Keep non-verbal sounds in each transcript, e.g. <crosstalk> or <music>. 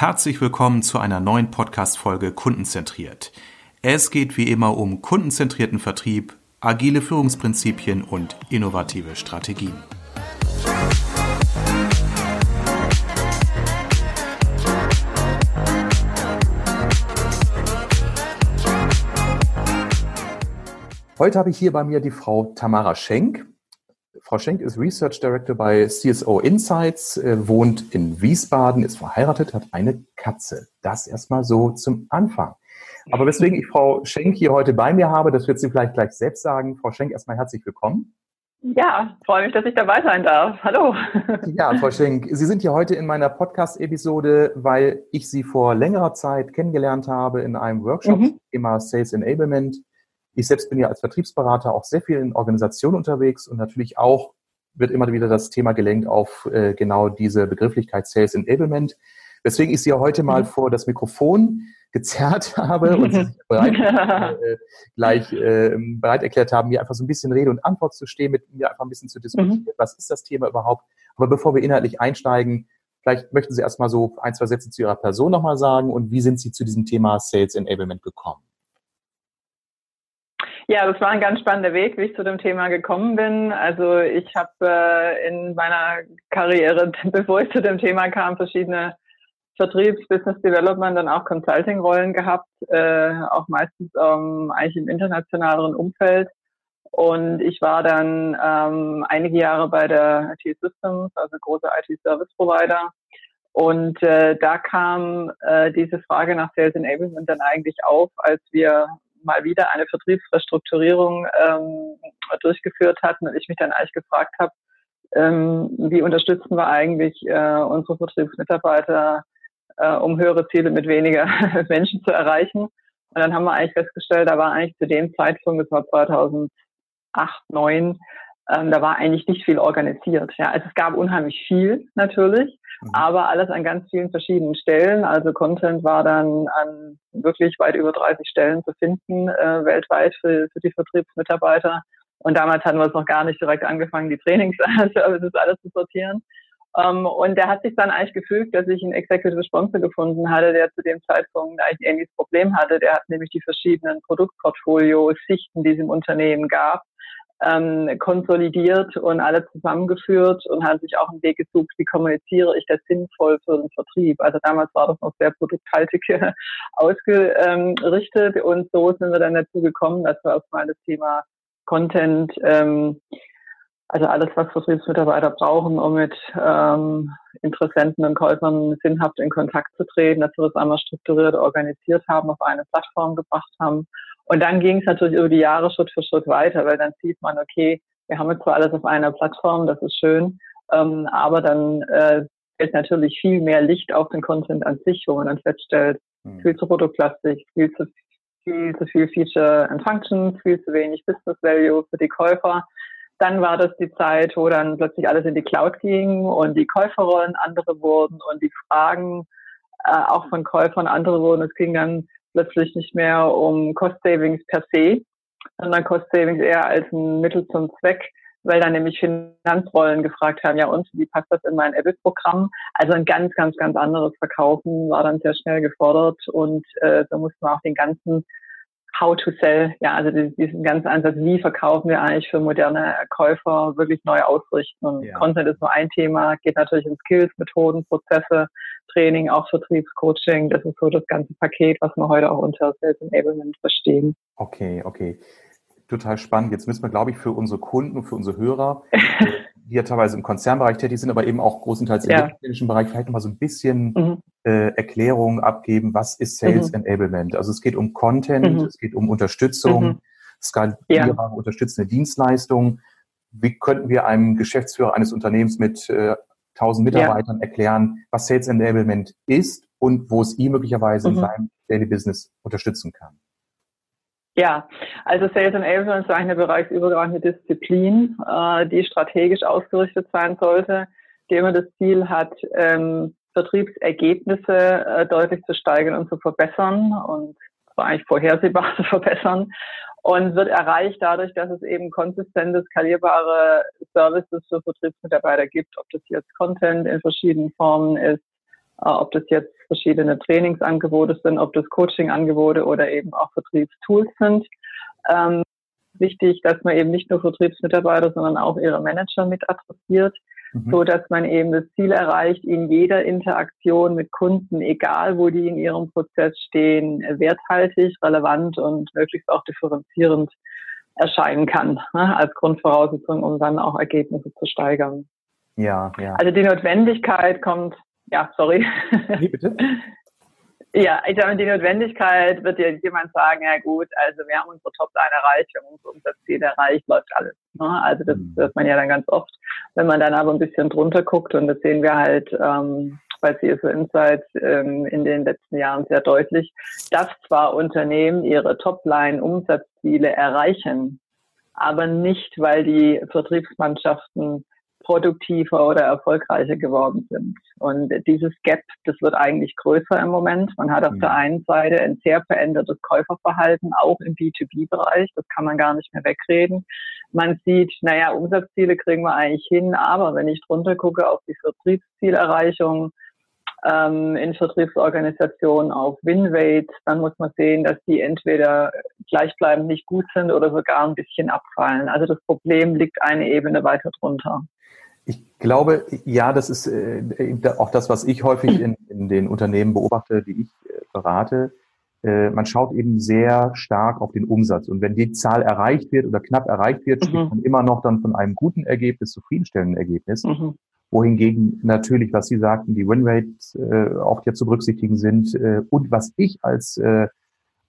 Herzlich willkommen zu einer neuen Podcast-Folge Kundenzentriert. Es geht wie immer um kundenzentrierten Vertrieb, agile Führungsprinzipien und innovative Strategien. Heute habe ich hier bei mir die Frau Tamara Schenk. Frau Schenk ist Research Director bei CSO Insights, äh, wohnt in Wiesbaden, ist verheiratet, hat eine Katze. Das erstmal so zum Anfang. Aber weswegen ich Frau Schenk hier heute bei mir habe, das wird sie vielleicht gleich selbst sagen. Frau Schenk, erstmal herzlich willkommen. Ja, freue mich, dass ich dabei sein darf. Hallo. Ja, Frau Schenk, Sie sind hier heute in meiner Podcast-Episode, weil ich Sie vor längerer Zeit kennengelernt habe in einem Workshop mhm. Thema Sales Enablement. Ich selbst bin ja als Vertriebsberater auch sehr viel in Organisationen unterwegs und natürlich auch wird immer wieder das Thema gelenkt auf äh, genau diese Begrifflichkeit Sales Enablement. Weswegen ich Sie ja heute mal mhm. vor das Mikrofon gezerrt <laughs> habe und Sie sich bereit, <laughs> äh, gleich äh, bereit erklärt haben, mir einfach so ein bisschen Rede und Antwort zu stehen, mit mir einfach ein bisschen zu diskutieren. Mhm. Was ist das Thema überhaupt? Aber bevor wir inhaltlich einsteigen, vielleicht möchten Sie erstmal so ein, zwei Sätze zu Ihrer Person nochmal sagen und wie sind Sie zu diesem Thema Sales Enablement gekommen? Ja, das war ein ganz spannender Weg, wie ich zu dem Thema gekommen bin. Also ich habe äh, in meiner Karriere, <laughs> bevor ich zu dem Thema kam, verschiedene Vertriebs-, Business Development und auch Consulting-Rollen gehabt, äh, auch meistens ähm, eigentlich im internationaleren Umfeld. Und ich war dann ähm, einige Jahre bei der IT Systems, also großer IT-Service-Provider. Und äh, da kam äh, diese Frage nach Sales Enablement dann eigentlich auf, als wir mal wieder eine Vertriebsrestrukturierung ähm, durchgeführt hatten und ich mich dann eigentlich gefragt habe, ähm, wie unterstützen wir eigentlich äh, unsere Vertriebsmitarbeiter, äh, um höhere Ziele mit weniger <laughs> Menschen zu erreichen. Und dann haben wir eigentlich festgestellt, da war eigentlich zu dem Zeitpunkt, das war 2008, 2009, ähm, da war eigentlich nicht viel organisiert. Ja. Also es gab unheimlich viel natürlich, mhm. aber alles an ganz vielen verschiedenen Stellen. Also Content war dann an wirklich weit über 30 Stellen zu finden, äh, weltweit für, für die Vertriebsmitarbeiter. Und damals hatten wir es noch gar nicht direkt angefangen, die Trainingsservices <laughs> alles zu sortieren. Um, ähm, und der hat sich dann eigentlich gefügt, dass ich einen Executive Sponsor gefunden hatte, der zu dem Zeitpunkt eigentlich ein ähnliches Problem hatte. Der hat nämlich die verschiedenen Produktportfolios, Sichten, die es im Unternehmen gab, ähm, konsolidiert und alle zusammengeführt und hat sich auch einen Weg gesucht, wie kommuniziere ich das sinnvoll für den Vertrieb. Also damals war das noch sehr produkthaltig <laughs> ausgerichtet und so sind wir dann dazu gekommen, dass wir erstmal das Thema Content, ähm, also alles, was Vertriebsmitarbeiter brauchen, um mit ähm, Interessenten und Käufern sinnhaft in Kontakt zu treten, dass wir das einmal strukturiert organisiert haben, auf eine Plattform gebracht haben und dann ging es natürlich über die Jahre Schritt für Schritt weiter, weil dann sieht man, okay, wir haben jetzt zwar alles auf einer Plattform, das ist schön, ähm, aber dann äh, fällt natürlich viel mehr Licht auf den Content an sich, wo man dann feststellt, mhm. viel zu produktlastig, viel zu viel zu viel Feature and Functions, viel zu wenig Business Value für die Käufer. Dann war das die Zeit, wo dann plötzlich alles in die Cloud ging und die Käuferrollen andere wurden und die Fragen äh, auch von Käufern andere wurden. Es ging dann plötzlich nicht mehr um Cost Savings per se, sondern Cost Savings eher als ein Mittel zum Zweck, weil dann nämlich Finanzrollen gefragt haben, ja und, wie passt das in mein EBIT-Programm? Also ein ganz, ganz, ganz anderes Verkaufen war dann sehr schnell gefordert und äh, da mussten wir auch den ganzen How to Sell, ja, also diesen ganzen Ansatz, wie verkaufen wir eigentlich für moderne Käufer wirklich neu ausrichten. Und ja. Content ist nur ein Thema, geht natürlich um Skills, Methoden, Prozesse, Training, auch Vertriebscoaching. Das ist so das ganze Paket, was wir heute auch unter Sales Enablement verstehen. Okay, okay. Total spannend. Jetzt müssen wir, glaube ich, für unsere Kunden und für unsere Hörer, <laughs> die ja teilweise im Konzernbereich tätig sind, aber eben auch großenteils im ja. Bereich, vielleicht nochmal so ein bisschen mhm. äh, Erklärung abgeben, was ist Sales mhm. Enablement? Also es geht um Content, mhm. es geht um Unterstützung, mhm. skalierbare, ja. unterstützende Dienstleistungen. Wie könnten wir einem Geschäftsführer eines Unternehmens mit äh, 1000 Mitarbeitern ja. erklären, was Sales Enablement ist und wo es ihn möglicherweise in mhm. seinem Daily Business unterstützen kann? Ja, also Sales Enablement ist eine bereichsübergreifende Disziplin, äh, die strategisch ausgerichtet sein sollte, die immer das Ziel hat, ähm, Vertriebsergebnisse äh, deutlich zu steigern und zu verbessern und zwar eigentlich vorhersehbar <laughs> zu verbessern und wird erreicht dadurch, dass es eben konsistente, skalierbare Services für Vertriebsmitarbeiter gibt, ob das jetzt Content in verschiedenen Formen ist, äh, ob das jetzt verschiedene Trainingsangebote sind, ob das Coachingangebote oder eben auch Vertriebstools sind. Ähm, wichtig, dass man eben nicht nur Vertriebsmitarbeiter, sondern auch ihre Manager mit adressiert, mhm. so dass man eben das Ziel erreicht, in jeder Interaktion mit Kunden, egal wo die in ihrem Prozess stehen, werthaltig, relevant und möglichst auch differenzierend erscheinen kann, ne, als Grundvoraussetzung, um dann auch Ergebnisse zu steigern. Ja, ja. Also die Notwendigkeit kommt, ja, sorry. Nee, bitte. <laughs> Ja, ich glaube, die Notwendigkeit wird dir jemand sagen, ja gut, also wir haben unsere Topline erreicht, wir haben unser Umsatzziel erreicht, läuft alles. Ne? Also das mhm. hört man ja dann ganz oft. Wenn man dann aber ein bisschen drunter guckt, und das sehen wir halt ähm, bei CSO Insights ähm, in den letzten Jahren sehr deutlich, dass zwar Unternehmen ihre Topline-Umsatzziele erreichen, aber nicht, weil die Vertriebsmannschaften produktiver oder erfolgreicher geworden sind. Und dieses Gap, das wird eigentlich größer im Moment. Man hat auf mhm. der einen Seite ein sehr verändertes Käuferverhalten, auch im B2B-Bereich. Das kann man gar nicht mehr wegreden. Man sieht, naja, Umsatzziele kriegen wir eigentlich hin, aber wenn ich drunter gucke auf die Vertriebszielerreichung, ähm, in Vertriebsorganisationen auf Winrate, dann muss man sehen, dass die entweder gleichbleibend nicht gut sind oder sogar ein bisschen abfallen. Also das Problem liegt eine Ebene weiter drunter. Ich glaube, ja, das ist äh, auch das, was ich häufig in, in den Unternehmen beobachte, die ich äh, berate. Äh, man schaut eben sehr stark auf den Umsatz. Und wenn die Zahl erreicht wird oder knapp erreicht wird, mhm. spricht man immer noch dann von einem guten Ergebnis, zufriedenstellenden Ergebnis. Mhm. Wohingegen natürlich, was Sie sagten, die Winrates äh, auch hier zu berücksichtigen sind. Äh, und was ich als äh,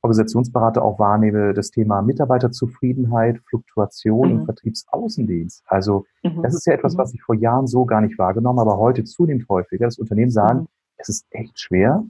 Organisationsberater auch wahrnehme, das Thema Mitarbeiterzufriedenheit, Fluktuation mhm. im Vertriebsaußendienst. Also mhm. das ist ja etwas, mhm. was ich vor Jahren so gar nicht wahrgenommen, aber heute zunehmend häufiger. Das Unternehmen sagen, mhm. es ist echt schwer,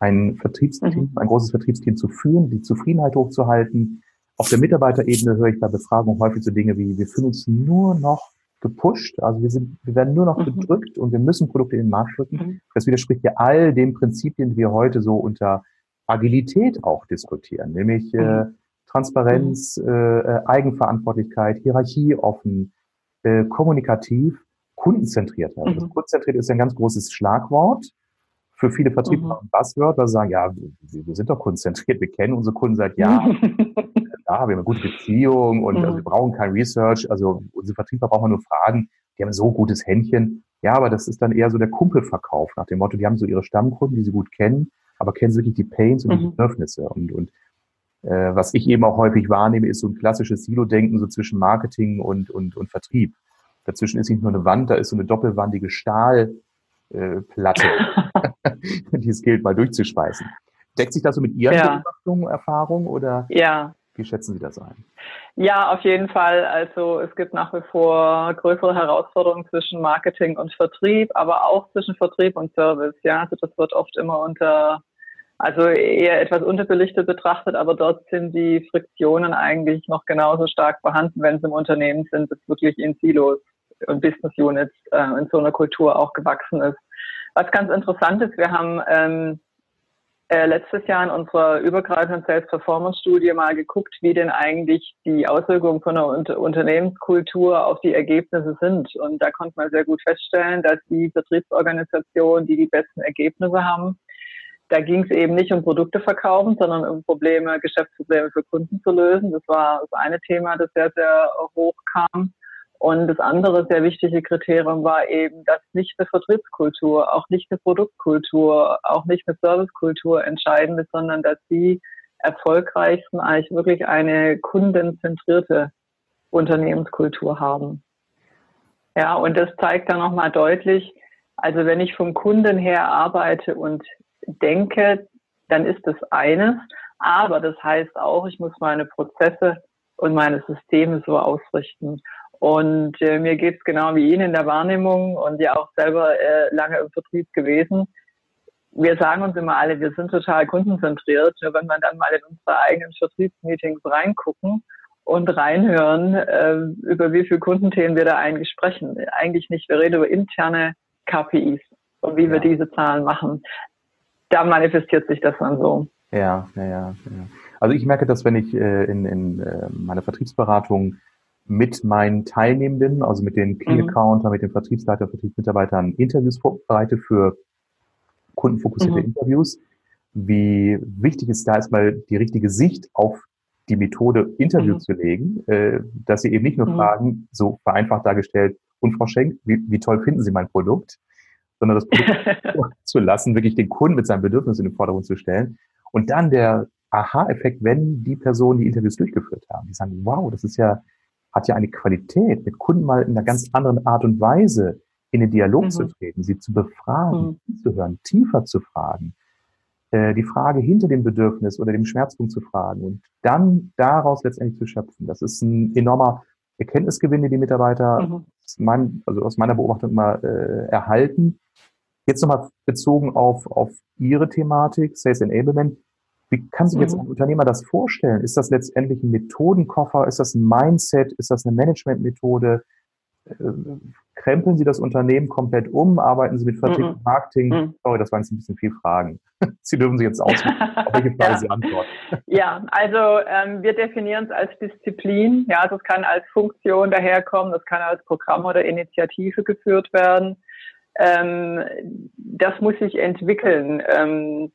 ein Vertriebsteam, mhm. ein großes Vertriebsteam zu führen, die Zufriedenheit hochzuhalten. Auf der Mitarbeiterebene höre ich bei Befragungen häufig so Dinge wie, wir fühlen uns nur noch gepusht, also wir sind, wir werden nur noch mhm. gedrückt und wir müssen Produkte in den Markt drücken. Das widerspricht ja all den Prinzipien, die wir heute so unter Agilität auch diskutieren, nämlich äh, mhm. Transparenz, mhm. äh, Eigenverantwortlichkeit, Hierarchie offen, äh, kommunikativ, kundenzentriert. Also mhm. kundenzentriert ist ein ganz großes Schlagwort für viele Vertriebler mhm. weil sie sagen, ja, wir, wir, sind doch kundenzentriert, wir kennen unsere Kunden seit Jahren. <laughs> ja, wir haben eine gute Beziehung und also wir brauchen kein Research. Also unsere Vertriebler brauchen nur fragen, die haben so gutes Händchen. Ja, aber das ist dann eher so der Kumpelverkauf nach dem Motto, die haben so ihre Stammkunden, die sie gut kennen aber kennen sie wirklich die Pains und die mhm. Bedürfnisse. Und, und äh, was ich eben auch häufig wahrnehme, ist so ein klassisches Silo-Denken so zwischen Marketing und, und, und Vertrieb. Dazwischen ist nicht nur eine Wand, da ist so eine doppelwandige Stahlplatte, äh, <laughs> die es gilt, mal durchzuschweißen. Deckt sich das so mit Ihren ja. Beobachtungen, Erfahrungen oder ja. wie schätzen Sie das ein? Ja, auf jeden Fall. Also es gibt nach wie vor größere Herausforderungen zwischen Marketing und Vertrieb, aber auch zwischen Vertrieb und Service. Ja, also das wird oft immer unter also eher etwas unterbelichtet betrachtet, aber dort sind die Friktionen eigentlich noch genauso stark vorhanden, wenn es im Unternehmen sind, das wirklich in Silos und Business Units äh, in so einer Kultur auch gewachsen ist. Was ganz interessant ist, wir haben ähm, äh, letztes Jahr in unserer übergreifenden Sales Performance Studie mal geguckt, wie denn eigentlich die Auswirkungen von einer Unter Unternehmenskultur auf die Ergebnisse sind. Und da konnte man sehr gut feststellen, dass die Vertriebsorganisationen, die die besten Ergebnisse haben, da ging es eben nicht um Produkte verkaufen, sondern um Probleme, Geschäftsprobleme für Kunden zu lösen. Das war das eine Thema, das sehr, sehr hoch kam. Und das andere sehr wichtige Kriterium war eben, dass nicht eine Vertriebskultur, auch nicht eine Produktkultur, auch nicht eine Servicekultur entscheidend ist, sondern dass die erfolgreichsten eigentlich wirklich eine kundenzentrierte Unternehmenskultur haben. Ja, und das zeigt dann nochmal deutlich, also wenn ich vom Kunden her arbeite und denke, dann ist das eines. Aber das heißt auch, ich muss meine Prozesse und meine Systeme so ausrichten. Und äh, mir geht's genau wie Ihnen in der Wahrnehmung und ja auch selber äh, lange im Vertrieb gewesen. Wir sagen uns immer alle, wir sind total kundenzentriert. Nur wenn man dann mal in unsere eigenen Vertriebsmeetings reingucken und reinhören, äh, über wie viele Kundenthemen wir da eigentlich sprechen. Eigentlich nicht. Wir reden über interne KPIs und wie ja. wir diese Zahlen machen da manifestiert sich das dann so. Ja, ja, ja. ja. Also ich merke das, wenn ich äh, in, in äh, meiner Vertriebsberatung mit meinen Teilnehmenden, also mit den Key mhm. Accounter, mit den Vertriebsleitern, Vertriebsmitarbeitern Interviews vorbereite für kundenfokussierte mhm. Interviews. Wie wichtig ist da erstmal die richtige Sicht auf die Methode Interview mhm. zu legen, äh, dass Sie eben nicht nur mhm. fragen, so vereinfacht dargestellt, und Frau Schenk, wie, wie toll finden Sie mein Produkt, sondern das Produkt <laughs> zu lassen, wirklich den Kunden mit seinem Bedürfnis in den Vordergrund zu stellen. Und dann der Aha-Effekt, wenn die Personen die Interviews durchgeführt haben, die sagen, wow, das ist ja, hat ja eine Qualität, mit Kunden mal in einer ganz anderen Art und Weise in den Dialog mhm. zu treten, sie zu befragen, mhm. zu hören, tiefer zu fragen, äh, die Frage hinter dem Bedürfnis oder dem Schmerzpunkt zu fragen und dann daraus letztendlich zu schöpfen. Das ist ein enormer Erkenntnisgewinn, den die Mitarbeiter mhm. mein, also aus meiner Beobachtung immer äh, erhalten. Jetzt nochmal bezogen auf, auf Ihre Thematik, Sales Enablement. Wie kann sich jetzt mhm. ein Unternehmer das vorstellen? Ist das letztendlich ein Methodenkoffer? Ist das ein Mindset? Ist das eine Managementmethode? Äh, krempeln Sie das Unternehmen komplett um? Arbeiten Sie mit Vertrieb und Marketing? Mhm. Sorry, das waren jetzt ein bisschen viel Fragen. <laughs> Sie dürfen sich jetzt aussuchen, <laughs> auf welche Frage ja. Sie antworten. <laughs> Ja, also ähm, wir definieren es als Disziplin. Ja, das kann als Funktion daherkommen, das kann als Programm oder Initiative geführt werden. Ähm, das muss sich entwickeln. Ähm,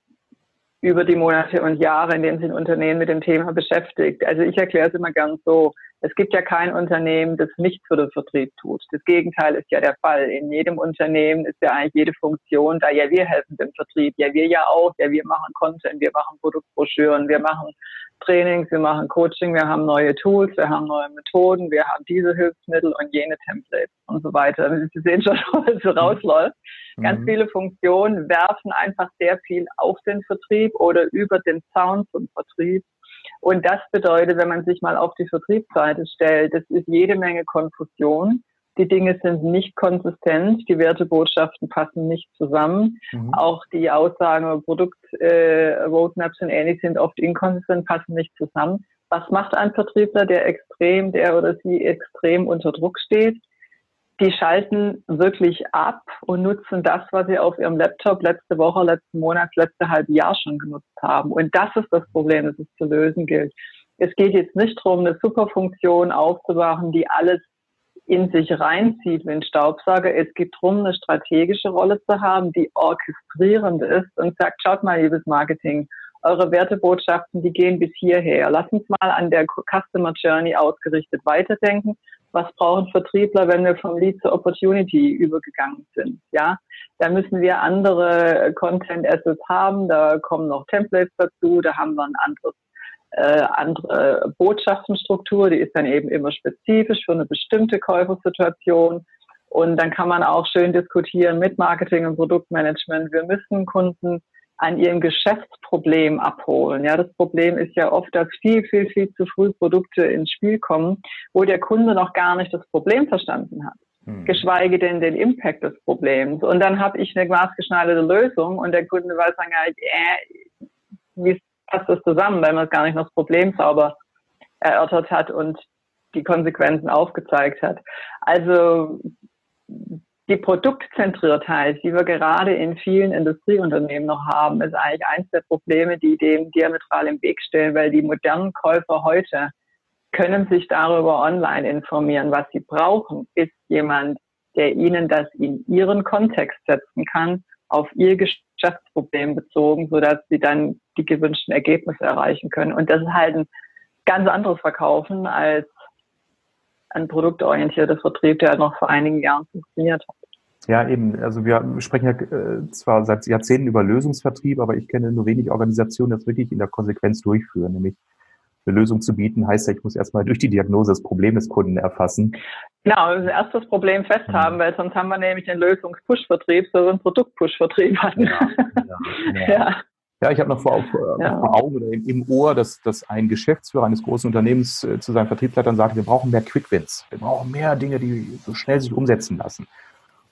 über die Monate und Jahre, in denen sich ein Unternehmen mit dem Thema beschäftigt. Also ich erkläre es immer gern so. Es gibt ja kein Unternehmen, das nichts für den Vertrieb tut. Das Gegenteil ist ja der Fall. In jedem Unternehmen ist ja eigentlich jede Funktion da. Ja, wir helfen dem Vertrieb. Ja, wir ja auch. Ja, wir machen Content, wir machen Produktbroschüren, wir machen Trainings, wir machen Coaching, wir haben neue Tools, wir haben neue Methoden, wir haben diese Hilfsmittel und jene Templates und so weiter. <laughs> Sie sehen schon, <laughs> was so rausläuft. Mhm. Ganz viele Funktionen werfen einfach sehr viel auf den Vertrieb oder über den Sound zum Vertrieb. Und das bedeutet, wenn man sich mal auf die Vertriebsseite stellt, das ist jede Menge Konfusion die Dinge sind nicht konsistent, die Wertebotschaften passen nicht zusammen. Mhm. Auch die Aussagen über Produktroadmaps äh, und ähnlich sind oft inkonsistent, passen nicht zusammen. Was macht ein Vertriebler, der extrem, der oder sie extrem unter Druck steht? Die schalten wirklich ab und nutzen das, was sie auf ihrem Laptop letzte Woche, letzten Monat, letzte halbe Jahr schon genutzt haben. Und das ist das Problem, das es zu lösen gilt. Es geht jetzt nicht darum, eine Superfunktion aufzuwachen, die alles in sich reinzieht wie ein Staubsauger. Es geht darum, eine strategische Rolle zu haben, die orchestrierend ist und sagt, schaut mal, liebes Marketing, eure Wertebotschaften, die gehen bis hierher. Lass uns mal an der Customer Journey ausgerichtet weiterdenken. Was brauchen Vertriebler, wenn wir vom Lead zur Opportunity übergegangen sind? Ja, da müssen wir andere Content Assets haben. Da kommen noch Templates dazu. Da haben wir ein anderes äh, andere Botschaftenstruktur, die ist dann eben immer spezifisch für eine bestimmte Käufersituation. Und dann kann man auch schön diskutieren mit Marketing und Produktmanagement. Wir müssen Kunden an ihrem Geschäftsproblem abholen. Ja, das Problem ist ja oft, dass viel, viel, viel zu früh Produkte ins Spiel kommen, wo der Kunde noch gar nicht das Problem verstanden hat. Hm. Geschweige denn den Impact des Problems. Und dann habe ich eine maßgeschneiderte Lösung und der Kunde weiß dann gar nicht, äh, wie passt das zusammen, weil man gar nicht noch das Problem sauber erörtert hat und die Konsequenzen aufgezeigt hat. Also die Produktzentriertheit, die wir gerade in vielen Industrieunternehmen noch haben, ist eigentlich eines der Probleme, die dem diametral im Weg stehen, weil die modernen Käufer heute können sich darüber online informieren. Was sie brauchen, ist jemand, der ihnen das in ihren Kontext setzen kann, auf ihr Geschäftsproblem bezogen, sodass sie dann die gewünschten Ergebnisse erreichen können. Und das ist halt ein ganz anderes Verkaufen als ein produktorientierter Vertrieb, der noch vor einigen Jahren funktioniert hat. Ja, eben. Also wir sprechen ja äh, zwar seit Jahrzehnten über Lösungsvertrieb, aber ich kenne nur wenig Organisationen, die das wirklich in der Konsequenz durchführen. Nämlich eine Lösung zu bieten, heißt ja, ich muss erstmal durch die Diagnose das Problem des Kunden erfassen. Genau, also erst das Problem festhaben, mhm. weil sonst haben wir nämlich den Lösungs-Push-Vertrieb, so einen Produkt-Push-Vertrieb hatten. <laughs> Ja, ja, ja. Ja. ich habe noch vor, ja. vor Augen oder im, im, Ohr, dass, dass ein Geschäftsführer eines großen Unternehmens äh, zu seinen Vertriebsleitern sagt, wir brauchen mehr Quick-Wins. Wir brauchen mehr Dinge, die so schnell sich umsetzen lassen.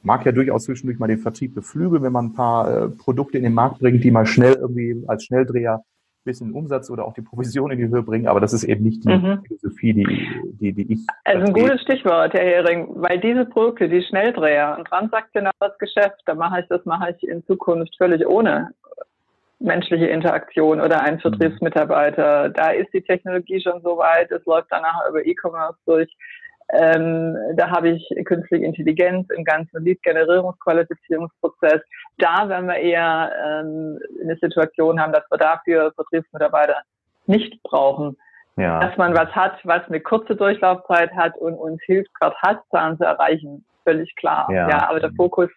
Mag ja durchaus zwischendurch mal den Vertrieb beflügeln, wenn man ein paar äh, Produkte in den Markt bringt, die mal schnell irgendwie als Schnelldreher bisschen Umsatz oder auch die Provision in die Höhe bringen, aber das ist eben nicht die mhm. Philosophie, die, die, die ich. Also ein gutes Stichwort, Herr Hering, weil diese Produkte, die Schnelldreher, ein transaktionales Geschäft, da mache ich das mache ich in Zukunft völlig ohne menschliche Interaktion oder einen mhm. Vertriebsmitarbeiter. Da ist die Technologie schon so weit, es läuft danach über E-Commerce durch. Ähm, da habe ich künstliche Intelligenz im ganzen Lead-Generierungsqualifizierungsprozess. Da werden wir eher ähm, eine Situation haben, dass wir dafür Vertriebsmitarbeiter nicht brauchen. Ja. Dass man was hat, was eine kurze Durchlaufzeit hat und uns hilft, Quartalszahlen zu erreichen. Völlig klar. Ja. ja, aber der Fokus,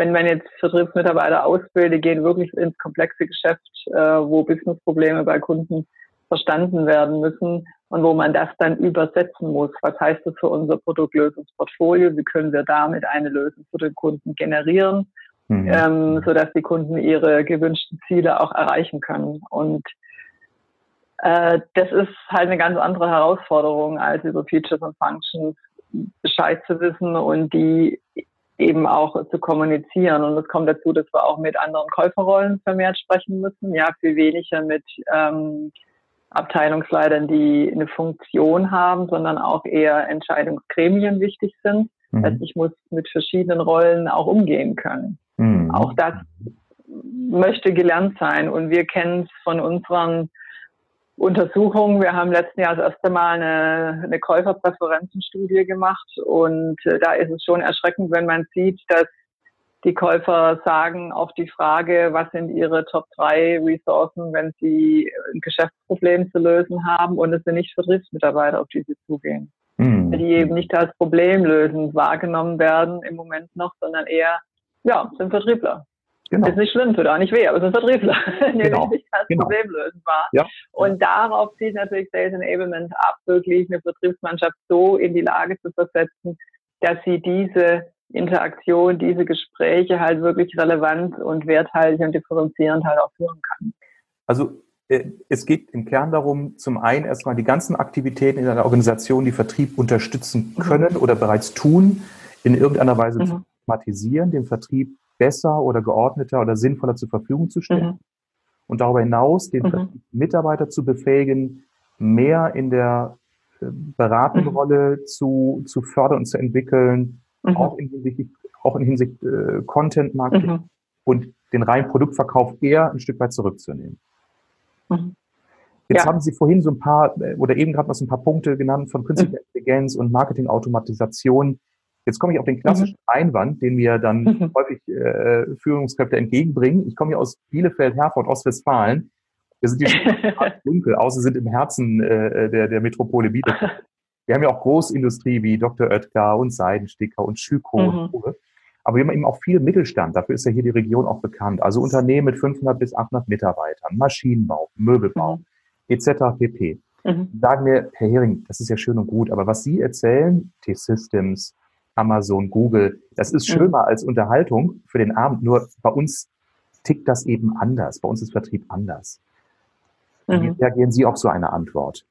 wenn man jetzt Vertriebsmitarbeiter ausbildet, gehen wirklich ins komplexe Geschäft, äh, wo Businessprobleme bei Kunden verstanden werden müssen und wo man das dann übersetzen muss. Was heißt das für unser Produktlösungsportfolio? Wie können wir damit eine Lösung für den Kunden generieren, mhm. ähm, sodass die Kunden ihre gewünschten Ziele auch erreichen können? Und äh, das ist halt eine ganz andere Herausforderung, als über Features und Functions Bescheid zu wissen und die eben auch zu kommunizieren. Und es kommt dazu, dass wir auch mit anderen Käuferrollen vermehrt sprechen müssen. Ja, viel weniger mit ähm, Abteilungsleitern, die eine Funktion haben, sondern auch eher Entscheidungsgremien wichtig sind. Mhm. Also ich muss mit verschiedenen Rollen auch umgehen können. Mhm. Auch das möchte gelernt sein. Und wir kennen es von unseren Untersuchungen. Wir haben letzten Jahr das erste Mal eine, eine Käuferpräferenzenstudie gemacht. Und äh, da ist es schon erschreckend, wenn man sieht, dass die Käufer sagen auf die Frage, was sind ihre Top 3 Ressourcen, wenn sie ein Geschäftsproblem zu lösen haben und es sind nicht Vertriebsmitarbeiter, auf die sie zugehen. Mhm. Die eben nicht als problemlösend wahrgenommen werden im Moment noch, sondern eher, ja, sind Vertriebler. Genau. Ist nicht schlimm, tut auch nicht weh, aber es sind Vertriebler, <laughs> die genau. nicht als genau. problemlösend war. Ja. Und darauf zieht natürlich Sales Enablement ab, wirklich eine Vertriebsmannschaft so in die Lage zu versetzen, dass sie diese Interaktion, diese Gespräche halt wirklich relevant und werthaltig und differenzierend halt auch führen kann. Also äh, es geht im Kern darum, zum einen erstmal die ganzen Aktivitäten in einer Organisation, die Vertrieb unterstützen mhm. können mhm. oder bereits tun, in irgendeiner Weise mhm. zu automatisieren, den Vertrieb besser oder geordneter oder sinnvoller zur Verfügung zu stellen. Mhm. Und darüber hinaus den mhm. Mitarbeiter zu befähigen, mehr in der äh, beratenden mhm. Rolle zu, zu fördern und zu entwickeln, mhm. auch in Hinsicht, auch in Hinsicht äh, Content Marketing mhm. und den reinen Produktverkauf eher ein Stück weit zurückzunehmen. Jetzt ja. haben Sie vorhin so ein paar äh, oder eben gerade noch so ein paar Punkte genannt von künstlicher. Intelligenz und Marketingautomatisation. Jetzt komme ich auf den klassischen mhm. Einwand, den mir dann <laughs> mhm. häufig äh, Führungskräfte entgegenbringen. Ich komme hier aus Bielefeld, Herford, Ostwestfalen. Wir sind hier <laughs> dunkel, außer sind im Herzen äh, der, der Metropole Bielefeld. <laughs> Wir haben ja auch Großindustrie wie Dr. Oetker und Seidensticker und Schüko mhm. und. Aber wir haben eben auch viel Mittelstand. Dafür ist ja hier die Region auch bekannt. Also Unternehmen mit 500 bis 800 Mitarbeitern, Maschinenbau, Möbelbau, mhm. etc. pp. Mhm. Sagen mir, Herr Hering, das ist ja schön und gut, aber was Sie erzählen, T-Systems, Amazon, Google, das ist schön mal als Unterhaltung für den Abend. Nur bei uns tickt das eben anders. Bei uns ist Vertrieb anders. Wie mhm. reagieren Sie auf so eine Antwort?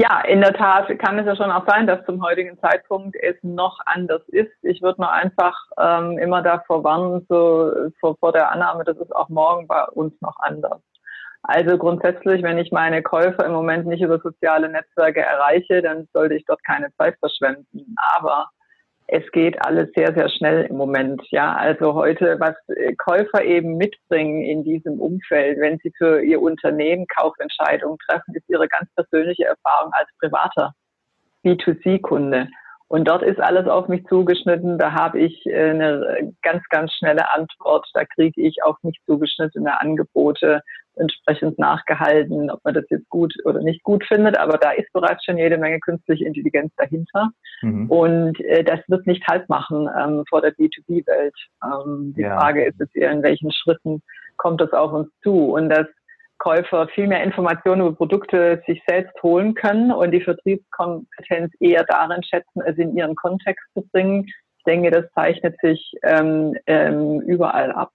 Ja, in der Tat kann es ja schon auch sein, dass zum heutigen Zeitpunkt es noch anders ist. Ich würde nur einfach ähm, immer davor warnen, so vor, vor der Annahme, dass es auch morgen bei uns noch anders. Also grundsätzlich, wenn ich meine Käufer im Moment nicht über soziale Netzwerke erreiche, dann sollte ich dort keine Zeit verschwenden. Aber es geht alles sehr, sehr schnell im Moment. Ja, also heute, was Käufer eben mitbringen in diesem Umfeld, wenn sie für ihr Unternehmen Kaufentscheidungen treffen, ist ihre ganz persönliche Erfahrung als privater B2C-Kunde. Und dort ist alles auf mich zugeschnitten. Da habe ich äh, eine ganz, ganz schnelle Antwort. Da kriege ich auf mich zugeschnittene Angebote entsprechend nachgehalten, ob man das jetzt gut oder nicht gut findet. Aber da ist bereits schon jede Menge künstliche Intelligenz dahinter. Mhm. Und äh, das wird nicht halt machen ähm, vor der B2B-Welt. Ähm, die ja. Frage ist jetzt eher, in welchen Schritten kommt das auf uns zu? Und dass Käufer viel mehr Informationen über Produkte sich selbst holen können und die Vertriebskompetenz eher darin schätzen, es in ihren Kontext zu bringen. Ich denke, das zeichnet sich ähm, ähm, überall ab.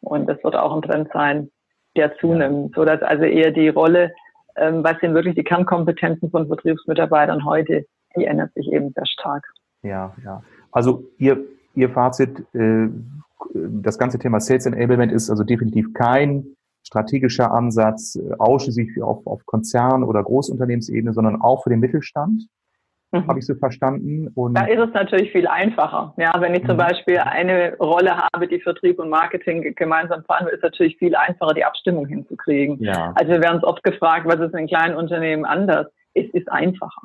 Und das wird auch ein Trend sein, der zunimmt, so dass also eher die Rolle, ähm, was sind wirklich die Kernkompetenzen von Vertriebsmitarbeitern heute, die ändert sich eben sehr stark. Ja, ja. Also Ihr, Ihr Fazit, äh, das ganze Thema Sales Enablement ist also definitiv kein strategischer Ansatz, äh, ausschließlich auf, auf Konzern- oder Großunternehmensebene, sondern auch für den Mittelstand. Mhm. Habe ich so verstanden. Und da ist es natürlich viel einfacher. Ja, wenn ich zum mhm. Beispiel eine Rolle habe, die Vertrieb und Marketing gemeinsam fahren, ist es natürlich viel einfacher, die Abstimmung hinzukriegen. Ja. Also wir werden uns oft gefragt, was ist in kleinen Unternehmen anders? Es ist einfacher.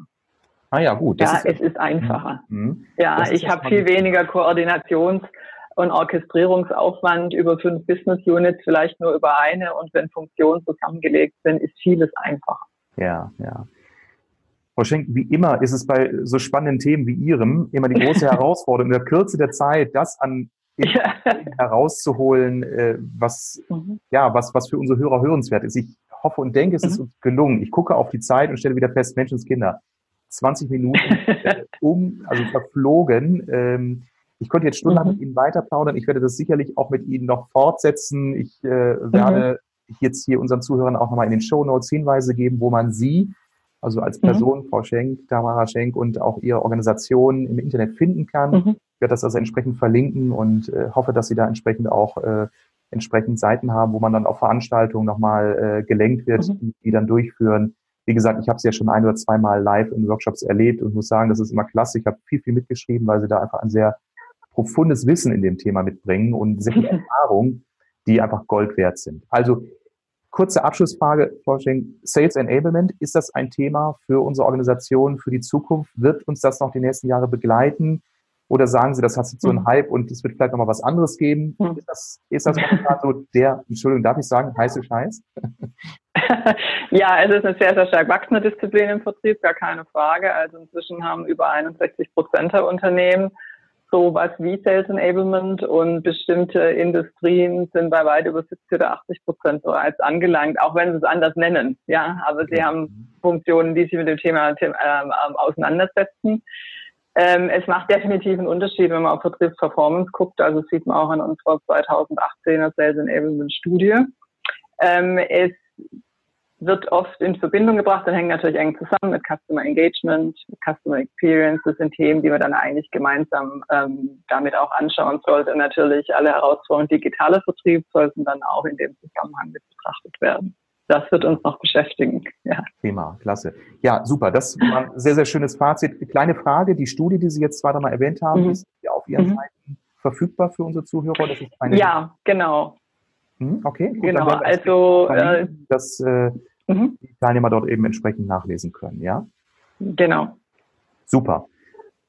Ah ja, gut. ja, ist, es ist einfacher. Mhm. Ja, ich habe viel weniger Koordinations- und Orchestrierungsaufwand über fünf Business Units, vielleicht nur über eine. Und wenn Funktionen zusammengelegt sind, ist vieles einfacher. Ja, ja. Frau Schenk, wie immer ist es bei so spannenden Themen wie Ihrem immer die große <laughs> Herausforderung, in der Kürze der Zeit das an ja. herauszuholen, äh, was, mhm. ja, was, was für unsere Hörer hörenswert ist. Ich hoffe und denke, es ist mhm. uns gelungen. Ich gucke auf die Zeit und stelle wieder fest, Menschenskinder, 20 Minuten äh, <laughs> um, also verflogen. Ähm, ich könnte jetzt stundenlang mhm. mit Ihnen weiter plaudern. Ich werde das sicherlich auch mit Ihnen noch fortsetzen. Ich äh, werde mhm. jetzt hier unseren Zuhörern auch nochmal in den Show Notes Hinweise geben, wo man Sie, also als mhm. Person, mhm. Frau Schenk, Tamara Schenk und auch Ihre Organisation im Internet finden kann. Mhm. Ich werde das also entsprechend verlinken und äh, hoffe, dass Sie da entsprechend auch äh, entsprechend Seiten haben, wo man dann auf Veranstaltungen nochmal äh, gelenkt wird, mhm. die, die dann durchführen. Wie gesagt, ich habe es ja schon ein oder zweimal live in Workshops erlebt und muss sagen, das ist immer klasse. Ich habe viel, viel mitgeschrieben, weil sie da einfach ein sehr profundes Wissen in dem Thema mitbringen und sehr viel <laughs> Erfahrung, die einfach Gold wert sind. Also kurze Abschlussfrage, Frau Schenk. Sales Enablement, ist das ein Thema für unsere Organisation für die Zukunft? Wird uns das noch die nächsten Jahre begleiten? Oder sagen Sie, das hat jetzt so einen mhm. Hype und es wird vielleicht nochmal was anderes geben? Mhm. Ist das, ist das so der, Entschuldigung, darf ich sagen, heiße Scheiß? <laughs> ja, es ist eine sehr, sehr stark wachsende Disziplin im Vertrieb, gar keine Frage. Also inzwischen haben über 61 Prozent der Unternehmen sowas wie Sales Enablement und bestimmte Industrien sind bei weit über 70 oder 80 Prozent bereits angelangt, auch wenn sie es anders nennen. Ja, aber sie haben Funktionen, die sich mit dem Thema, äh, auseinandersetzen. Ähm, es macht definitiv einen Unterschied, wenn man auf Vertriebsperformance guckt. Also sieht man auch in unserer 2018er Sales Enablement Studie. Ähm, es wird oft in Verbindung gebracht und hängt natürlich eng zusammen mit Customer Engagement, Customer Experience. Das sind Themen, die man dann eigentlich gemeinsam ähm, damit auch anschauen sollte. Und natürlich alle Herausforderungen digitaler Vertrieb sollten dann auch in dem Zusammenhang mit betrachtet werden das wird uns noch beschäftigen. <laughs> Ja. Prima, klasse. Ja, super. Das war ein sehr, sehr schönes Fazit. Kleine Frage, die Studie, die Sie jetzt zweimal erwähnt haben, mhm. ist ja auf Ihren mhm. Seiten verfügbar für unsere Zuhörer? Das ist eine ja, genau. Mhm, okay, gut, genau. Also, äh, dass äh, mhm. die Teilnehmer dort eben entsprechend nachlesen können, ja? Genau. Super.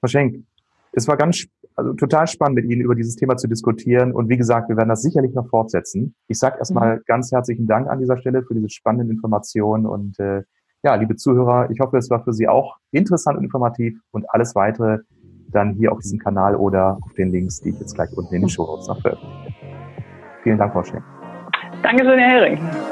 Frau Schenk, es war ganz also total spannend, mit Ihnen über dieses Thema zu diskutieren. Und wie gesagt, wir werden das sicherlich noch fortsetzen. Ich sage erstmal mhm. ganz herzlichen Dank an dieser Stelle für diese spannenden Informationen. Und äh, ja, liebe Zuhörer, ich hoffe, es war für Sie auch interessant und informativ. Und alles weitere dann hier auf diesem Kanal oder auf den Links, die ich jetzt gleich unten in den Show Notes noch veröffentliche. Vielen Dank, Frau Schenk. Dankeschön, Herr Hering.